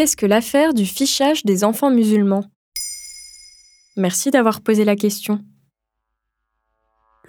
Qu'est-ce que l'affaire du fichage des enfants musulmans? Merci d'avoir posé la question.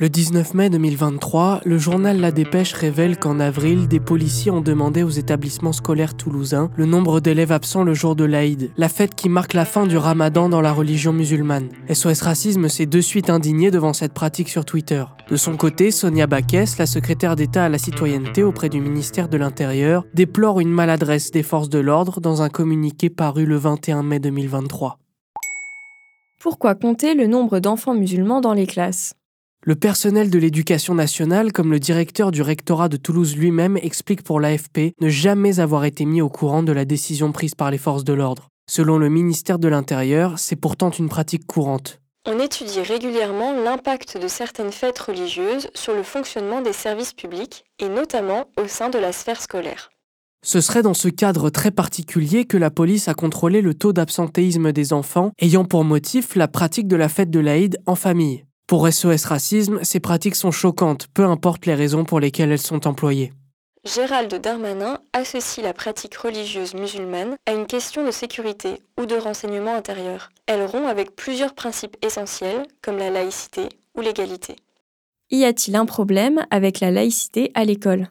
Le 19 mai 2023, le journal La Dépêche révèle qu'en avril, des policiers ont demandé aux établissements scolaires toulousains le nombre d'élèves absents le jour de l'Aïd, la fête qui marque la fin du ramadan dans la religion musulmane. SOS Racisme s'est de suite indigné devant cette pratique sur Twitter. De son côté, Sonia Baquès, la secrétaire d'État à la citoyenneté auprès du ministère de l'Intérieur, déplore une maladresse des forces de l'ordre dans un communiqué paru le 21 mai 2023. Pourquoi compter le nombre d'enfants musulmans dans les classes? Le personnel de l'éducation nationale, comme le directeur du rectorat de Toulouse lui-même, explique pour l'AFP ne jamais avoir été mis au courant de la décision prise par les forces de l'ordre. Selon le ministère de l'Intérieur, c'est pourtant une pratique courante. On étudie régulièrement l'impact de certaines fêtes religieuses sur le fonctionnement des services publics, et notamment au sein de la sphère scolaire. Ce serait dans ce cadre très particulier que la police a contrôlé le taux d'absentéisme des enfants, ayant pour motif la pratique de la fête de l'Aïd en famille. Pour SOS Racisme, ces pratiques sont choquantes, peu importe les raisons pour lesquelles elles sont employées. Gérald Darmanin associe la pratique religieuse musulmane à une question de sécurité ou de renseignement intérieur. Elle rompt avec plusieurs principes essentiels comme la laïcité ou l'égalité. Y a-t-il un problème avec la laïcité à l'école?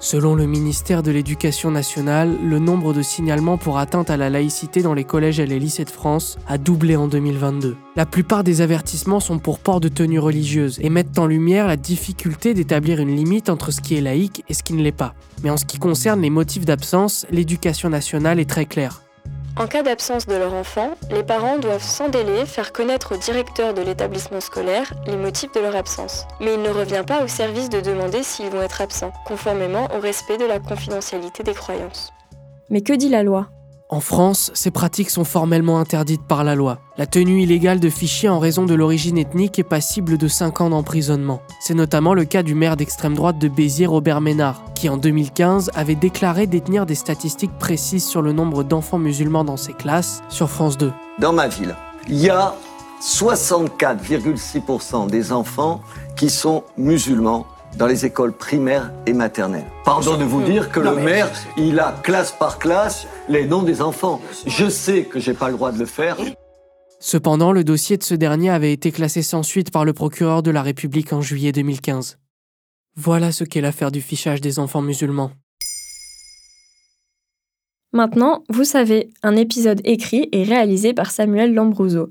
Selon le ministère de l'Éducation nationale, le nombre de signalements pour atteinte à la laïcité dans les collèges et les lycées de France a doublé en 2022. La plupart des avertissements sont pour port de tenue religieuse et mettent en lumière la difficulté d'établir une limite entre ce qui est laïque et ce qui ne l'est pas. Mais en ce qui concerne les motifs d'absence, l'éducation nationale est très claire. En cas d'absence de leur enfant, les parents doivent sans délai faire connaître au directeur de l'établissement scolaire les motifs de leur absence. Mais il ne revient pas au service de demander s'ils vont être absents, conformément au respect de la confidentialité des croyances. Mais que dit la loi? En France, ces pratiques sont formellement interdites par la loi. La tenue illégale de fichiers en raison de l'origine ethnique est passible de 5 ans d'emprisonnement. C'est notamment le cas du maire d'extrême droite de Béziers, Robert Ménard, qui en 2015 avait déclaré détenir des statistiques précises sur le nombre d'enfants musulmans dans ses classes sur France 2. Dans ma ville, il y a 64,6% des enfants qui sont musulmans dans les écoles primaires et maternelles. Pardon de vous dire que le maire, il a classe par classe les noms des enfants. Je sais que j'ai pas le droit de le faire. Cependant, le dossier de ce dernier avait été classé sans suite par le procureur de la République en juillet 2015. Voilà ce qu'est l'affaire du fichage des enfants musulmans. Maintenant, vous savez, un épisode écrit et réalisé par Samuel Lambrouzo.